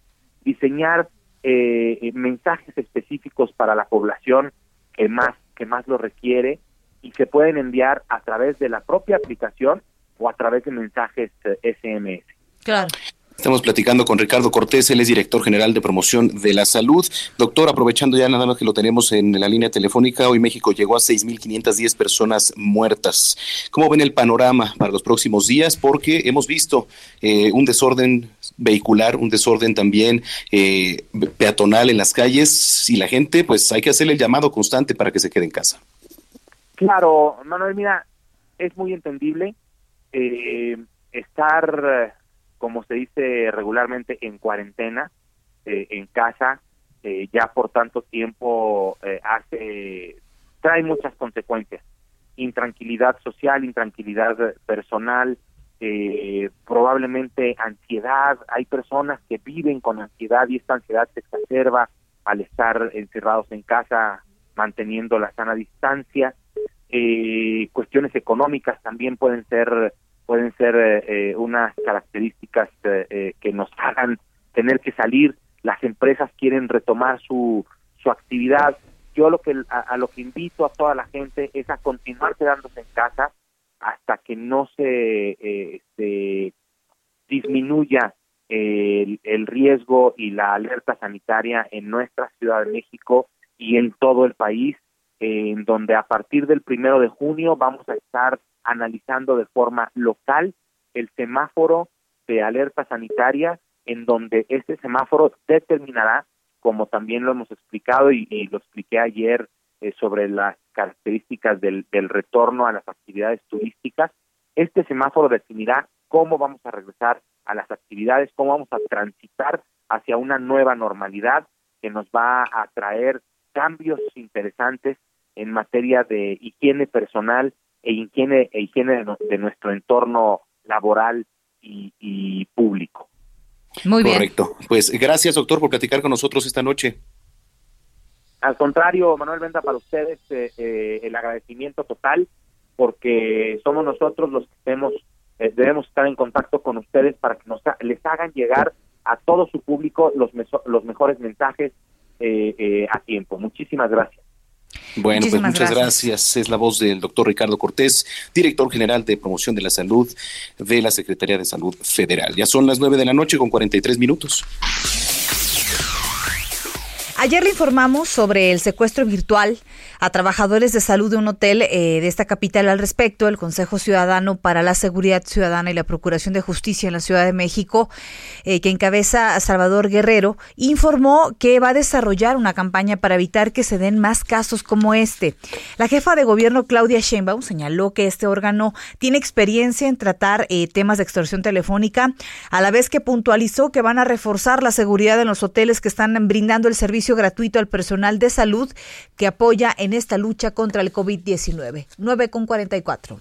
diseñar eh, mensajes específicos para la población que más que más lo requiere y se pueden enviar a través de la propia aplicación o a través de mensajes SMS. Eh, claro. Estamos platicando con Ricardo Cortés, él es director general de promoción de la salud. Doctor, aprovechando ya nada más que lo tenemos en la línea telefónica, hoy México llegó a 6.510 personas muertas. ¿Cómo ven el panorama para los próximos días? Porque hemos visto eh, un desorden vehicular, un desorden también eh, peatonal en las calles y la gente, pues hay que hacerle el llamado constante para que se quede en casa. Claro, Manuel, mira, es muy entendible eh, estar como se dice regularmente, en cuarentena, eh, en casa, eh, ya por tanto tiempo eh, hace, trae muchas consecuencias. Intranquilidad social, intranquilidad personal, probablemente ansiedad. Hay personas que viven con ansiedad y esta ansiedad se exacerba al estar encerrados en casa, manteniendo la sana distancia. cuestiones económicas también pueden ser pueden ser eh, eh, unas características eh, que nos hagan tener que salir. Las empresas quieren retomar su, su actividad. Yo lo que a, lo que invito a toda la gente es a continuar quedándose en casa hasta que no se este, disminuya el, el riesgo y la alerta sanitaria en nuestra Ciudad de México y en todo el país, en donde a partir del primero de junio vamos a estar analizando de forma local el semáforo de alerta sanitaria, en donde este semáforo determinará, como también lo hemos explicado y, lo expliqué ayer eh, sobre las características del, del retorno a las actividades turísticas, este semáforo definirá cómo vamos a regresar a las actividades, cómo vamos a transitar hacia una nueva normalidad que nos va a traer cambios interesantes en materia de higiene personal e higiene, e higiene de, nuestro entorno laboral y, público. Muy bien. Correcto. Pues gracias, doctor, por platicar con nosotros esta noche. Al contrario, Manuel Venda, para ustedes el agradecimiento total porque somos nosotros los que tenemos, debemos estar en contacto con ustedes para que nos les hagan llegar a todo su público los, los mejores mensajes a tiempo. Muchísimas gracias. Bueno, pues muchas gracias. Es la voz del doctor Ricardo Cortés, director general de promoción de la salud de la Secretaría de Salud Federal. Ya son las nueve de la noche con 43 minutos. Ayer le informamos sobre el secuestro virtual a trabajadores de salud de un hotel eh, de esta capital al respecto. El Consejo Ciudadano para la Seguridad Ciudadana y la Procuración de Justicia en la Ciudad de México, eh, que encabeza a Salvador Guerrero, informó que va a desarrollar una campaña para evitar que se den más casos como este. La jefa de gobierno, Claudia Sheinbaum, señaló que este órgano tiene experiencia en tratar eh, temas de extorsión telefónica, a la vez que puntualizó que van a reforzar la seguridad en los hoteles que están brindando el servicio gratuito al personal de salud que apoya en esta lucha contra el COVID-19. 9 con 44.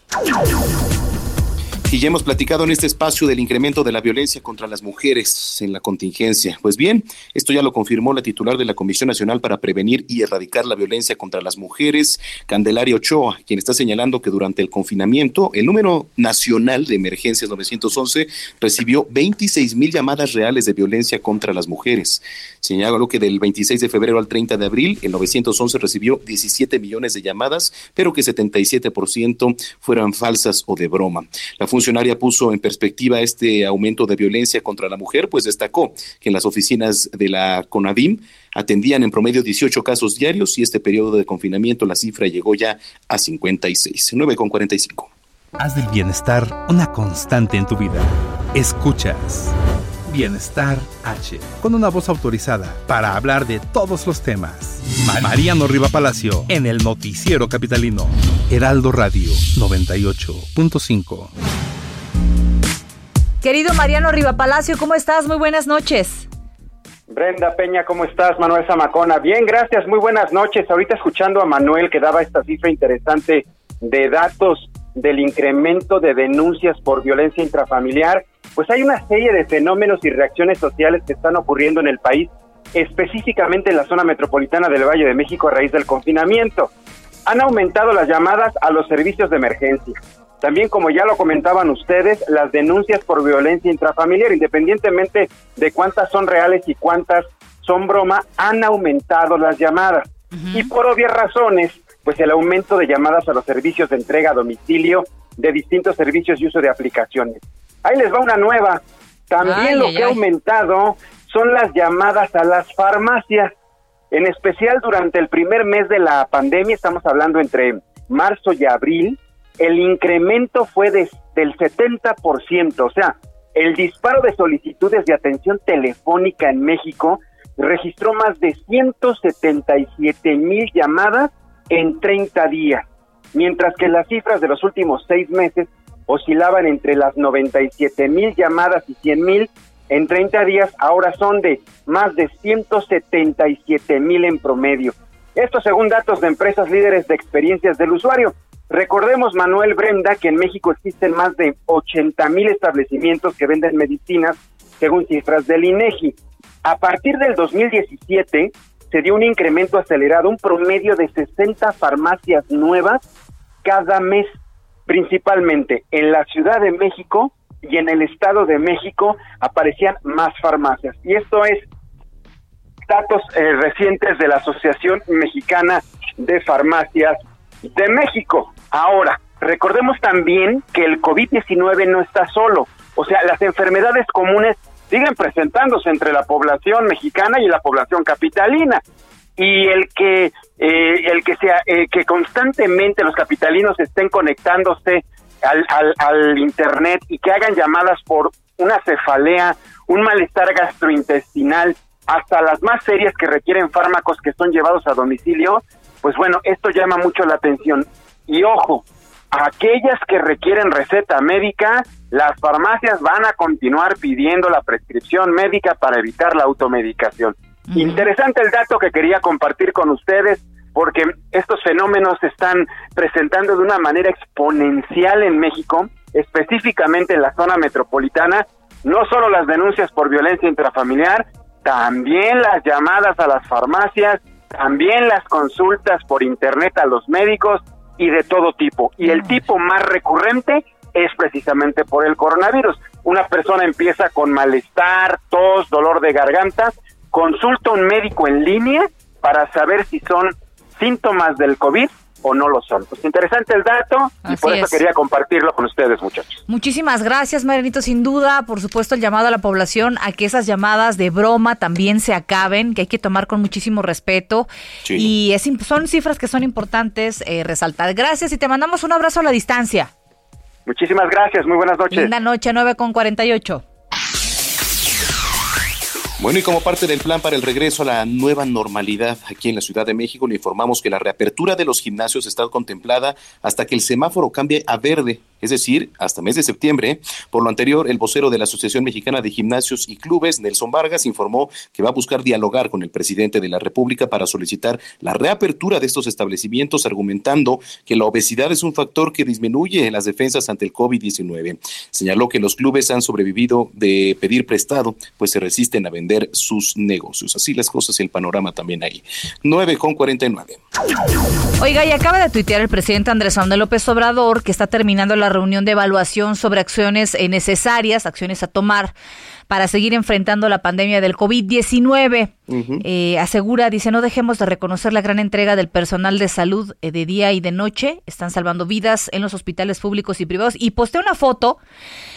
Y ya hemos platicado en este espacio del incremento de la violencia contra las mujeres en la contingencia. Pues bien, esto ya lo confirmó la titular de la Comisión Nacional para Prevenir y Erradicar la Violencia contra las Mujeres, Candelaria Ochoa, quien está señalando que durante el confinamiento el número nacional de emergencias 911 recibió 26 mil llamadas reales de violencia contra las mujeres. Señaló que del 26 de febrero al 30 de abril el 911 recibió 17 millones de llamadas, pero que 77% fueran falsas o de broma. La funcionaria puso en perspectiva este aumento de violencia contra la mujer, pues destacó que en las oficinas de la CONADIM atendían en promedio 18 casos diarios y este periodo de confinamiento la cifra llegó ya a 56, 9 con 45. Haz del bienestar una constante en tu vida. Escuchas Bienestar H, con una voz autorizada para hablar de todos los temas. Mariano Riva Palacio, en el Noticiero Capitalino. Heraldo Radio 98.5. Querido Mariano Riva Palacio, ¿cómo estás? Muy buenas noches. Brenda Peña, ¿cómo estás? Manuel Zamacona. Bien, gracias, muy buenas noches. Ahorita escuchando a Manuel que daba esta cifra interesante de datos del incremento de denuncias por violencia intrafamiliar, pues hay una serie de fenómenos y reacciones sociales que están ocurriendo en el país, específicamente en la zona metropolitana del Valle de México a raíz del confinamiento. Han aumentado las llamadas a los servicios de emergencia. También, como ya lo comentaban ustedes, las denuncias por violencia intrafamiliar, independientemente de cuántas son reales y cuántas son broma, han aumentado las llamadas. Y por obvias razones, pues el aumento de llamadas a los servicios de entrega a domicilio de distintos servicios y uso de aplicaciones. Ahí les va una nueva. También lo que ha aumentado son las llamadas a las farmacias, en especial durante el primer mes de la pandemia, estamos hablando entre marzo y abril, el incremento fue de, del 70%, o sea, el disparo de solicitudes de atención telefónica en México registró más de 177 mil llamadas en 30 días, mientras que las cifras de los últimos seis meses oscilaban entre las 97 mil llamadas y 100 mil en 30 días, ahora son de más de 177 mil en promedio. Esto según datos de empresas líderes de experiencias del usuario. Recordemos, Manuel Brenda, que en México existen más de 80 mil establecimientos que venden medicinas, según cifras del INEGI. A partir del 2017 se dio un incremento acelerado, un promedio de 60 farmacias nuevas cada mes principalmente en la Ciudad de México y en el Estado de México aparecían más farmacias. Y esto es datos eh, recientes de la Asociación Mexicana de Farmacias de México. Ahora, recordemos también que el COVID-19 no está solo. O sea, las enfermedades comunes siguen presentándose entre la población mexicana y la población capitalina y el que eh, el que sea eh, que constantemente los capitalinos estén conectándose al, al, al, internet y que hagan llamadas por una cefalea, un malestar gastrointestinal, hasta las más serias que requieren fármacos que son llevados a domicilio, pues bueno, esto llama mucho la atención. Y ojo, aquellas que requieren receta médica, las farmacias van a continuar pidiendo la prescripción médica para evitar la automedicación. Interesante el dato que quería compartir con ustedes porque estos fenómenos se están presentando de una manera exponencial en México, específicamente en la zona metropolitana, no solo las denuncias por violencia intrafamiliar, también las llamadas a las farmacias, también las consultas por internet a los médicos y de todo tipo. Y el tipo más recurrente es precisamente por el coronavirus. Una persona empieza con malestar, tos, dolor de garganta, consulta a un médico en línea para saber si son síntomas del COVID o no lo son. Pues interesante el dato y por eso quería compartirlo con ustedes, muchachos. Muchísimas gracias, Marianito. Sin duda, por supuesto, el llamado a la población a que esas llamadas de broma también se acaben, que hay que tomar con muchísimo respeto. Y es, son cifras que son importantes eh, resaltar. Gracias y te mandamos un abrazo a la distancia. Muchísimas gracias, muy buenas noches. Linda noche, 9 con 48. Bueno, y como parte del plan para el regreso a la nueva normalidad aquí en la Ciudad de México, le informamos que la reapertura de los gimnasios está contemplada hasta que el semáforo cambie a verde, es decir, hasta mes de septiembre. Por lo anterior, el vocero de la Asociación Mexicana de Gimnasios y Clubes, Nelson Vargas, informó que va a buscar dialogar con el presidente de la República para solicitar la reapertura de estos establecimientos, argumentando que la obesidad es un factor que disminuye las defensas ante el COVID-19. Señaló que los clubes han sobrevivido de pedir prestado, pues se resisten a vender sus negocios. Así las cosas y el panorama también ahí. 9 con 49. Oiga, y acaba de tuitear el presidente Andrés Manuel López Obrador que está terminando la reunión de evaluación sobre acciones eh, necesarias, acciones a tomar para seguir enfrentando la pandemia del COVID-19. Eh, asegura, dice, no dejemos de reconocer la gran entrega del personal de salud eh, de día y de noche. Están salvando vidas en los hospitales públicos y privados. Y postea una foto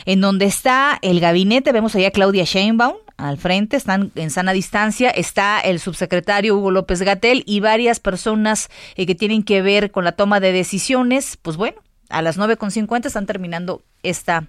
en donde está el gabinete. Vemos allá a Claudia Sheinbaum, al frente, están en sana distancia, está el subsecretario Hugo López Gatel y varias personas eh, que tienen que ver con la toma de decisiones. Pues bueno, a las 9.50 están terminando esta,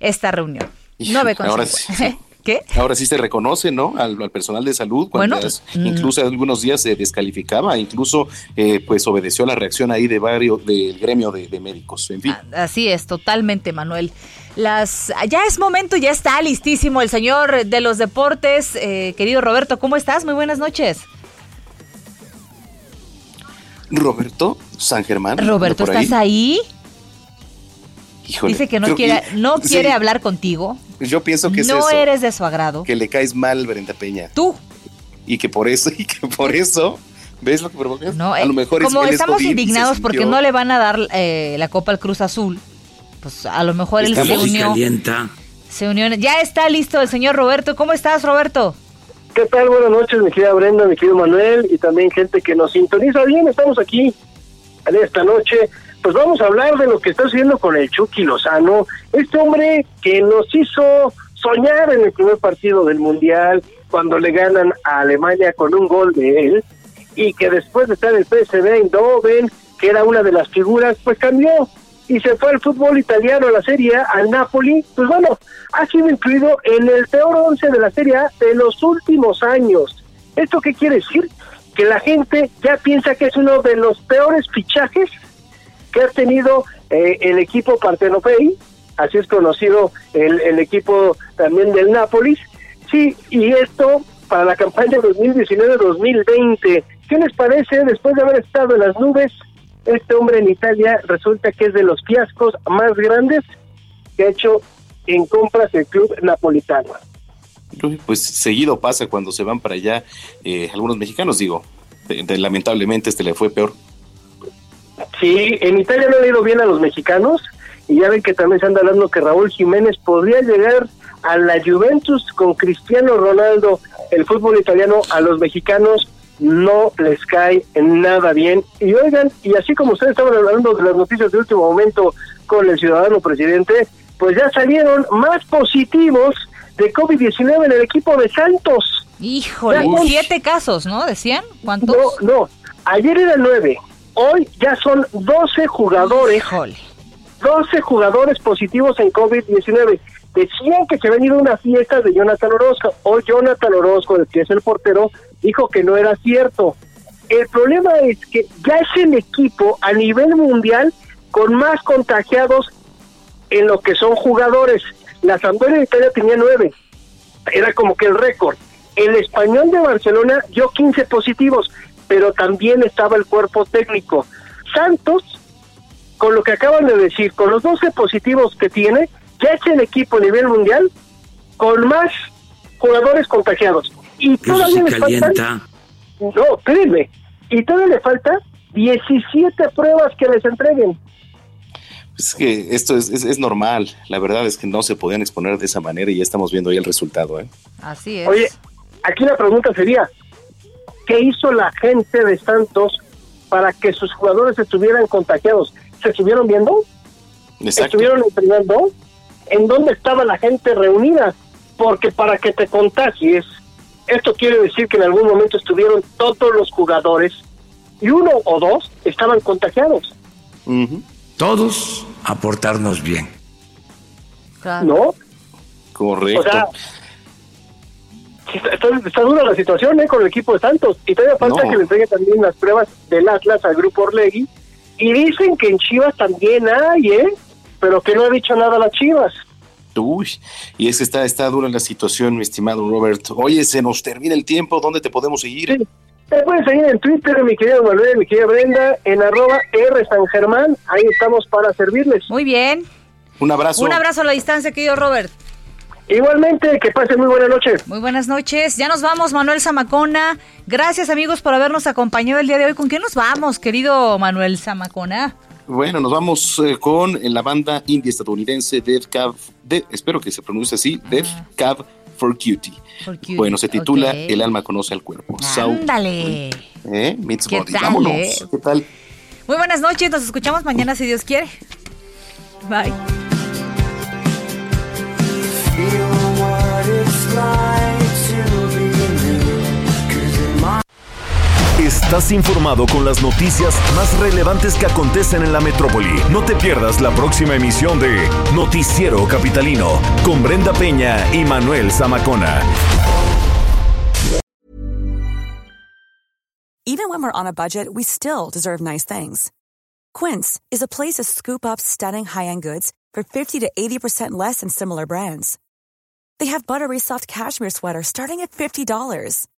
esta reunión. 9.50. ¿Qué? Ahora sí se reconoce, ¿no? Al, personal de salud, cuando mm. incluso algunos días se descalificaba, incluso eh, pues obedeció la reacción ahí de varios del gremio de, médicos. En fin. Así es, totalmente, Manuel. Las, ya es momento, ya está listísimo el señor de los deportes, eh, querido Roberto. ¿Cómo estás? Muy buenas noches. Roberto San Germán. Roberto, ¿estás ahí? Dice que no quiere, no quiere hablar contigo. Yo pienso que no eres de su agrado. Que le caes mal, Brenda Peña. Tú. Y que por eso, y que por eso, ¿ves lo que provocas? No, a lo eh, mejor como estamos indignados porque no le van a dar eh, la copa al Cruz Azul, pues a lo mejor él se unió. Calienta. Se unió. Ya está listo el señor Roberto. ¿Cómo estás, Roberto? ¿Qué tal? Buenas noches, mi querida Brenda, mi querido Manuel y también gente que nos sintoniza bien. Estamos aquí en esta noche pues vamos a hablar de lo que está sucediendo con el Chucky Lozano, este hombre que nos hizo soñar en el primer partido del Mundial, cuando le ganan a Alemania con un gol de él, y que después de estar en el PSV Eindhoven, que era una de las figuras, pues cambió y se fue al fútbol italiano, a la Serie A, al Napoli, pues bueno, ha sido incluido en el peor once de la Serie de los últimos años. ¿Esto qué quiere decir? Que la gente ya piensa que es uno de los peores fichajes que ha tenido eh, el equipo Partenopei, así es conocido el, el equipo también del Nápoles. Sí, y esto para la campaña 2019-2020. ¿Qué les parece después de haber estado en las nubes? Este hombre en Italia resulta que es de los fiascos más grandes que ha hecho en compras el club napolitano. Pues seguido pasa cuando se van para allá eh, algunos mexicanos, digo, lamentablemente este le fue peor. Sí, en Italia no le ha ido bien a los mexicanos y ya ven que también se anda hablando que Raúl Jiménez podría llegar a la Juventus con Cristiano Ronaldo. El fútbol italiano a los mexicanos no les cae nada bien. Y oigan, y así como ustedes estaban hablando de las noticias de último momento con el ciudadano presidente, pues ya salieron más positivos de COVID-19 en el equipo de Santos. Híjole, siete casos, ¿no? ¿Decían? ¿Cuántos? No, no, ayer eran nueve, Hoy ya son 12 jugadores. 12 jugadores positivos en COVID-19. Decían que se había ido a una fiesta de Jonathan Orozco. O Jonathan Orozco, el que es el portero, dijo que no era cierto. El problema es que ya es el equipo a nivel mundial con más contagiados en lo que son jugadores. La Sampdoria de Italia tenía nueve. Era como que el récord. El español de Barcelona dio 15 positivos pero también estaba el cuerpo técnico. Santos, con lo que acaban de decir, con los 12 positivos que tiene, ya es el equipo a nivel mundial con más jugadores contagiados. Y todavía les faltan... No, créeme, y todavía le falta 17 pruebas que les entreguen. Es que esto es, es, es, normal. La verdad es que no se podían exponer de esa manera y ya estamos viendo ahí el resultado. ¿eh? Así es. Oye, aquí la pregunta sería, ¿qué hizo la gente de Santos para que sus jugadores estuvieran contagiados? ¿Se estuvieron viendo? Exacto. ¿Estuvieron entrenando? ¿En dónde estaba la gente reunida? Porque para que te contagies, esto quiere decir que en algún momento estuvieron todos los jugadores y uno o dos estaban contagiados. Uh -huh. Todos aportarnos bien. Claro. ¿No? Correcto. O sea, está, está, dura la situación ¿eh? con el equipo de Santos. Y todavía falta no. que le entreguen también las pruebas del Atlas al grupo Orlegui. Y dicen que en Chivas también hay, ¿eh? Pero que no ha dicho nada las Chivas. Uy, y es que está, está dura la situación, mi estimado Robert. Oye, se nos termina el tiempo, ¿dónde te podemos seguir? Sí. Te pueden seguir en Twitter, mi querido Manuel, mi querida Brenda, en arroba R San Germán. Ahí estamos para servirles. Muy bien. Un abrazo. Un abrazo a la distancia, querido Robert. Igualmente, que pasen muy buenas noches. Muy buenas noches. Ya nos vamos, Manuel Zamacona. Gracias, amigos, por habernos acompañado el día de hoy. ¿Con quién nos vamos, querido Manuel Zamacona? Bueno, nos vamos eh, con la banda indie estadounidense Death Cab, de, espero que se pronuncie así. Death Cab for Cutie. for Cutie. Bueno, se titula okay. El alma conoce al cuerpo. Ándale. ¿Eh? Meets Body. Tal, Vámonos. Eh? ¿Qué tal? Muy buenas noches, nos escuchamos mañana si Dios quiere. Bye. Estás informado con las noticias más relevantes que acontecen en la metrópoli. No te pierdas la próxima emisión de Noticiero Capitalino con Brenda Peña y Manuel Zamacona. Even when we're on a budget, we still deserve nice things. Quince is a place to scoop up stunning high-end goods for 50 to 80% less than similar brands. They have buttery soft cashmere sweaters starting at $50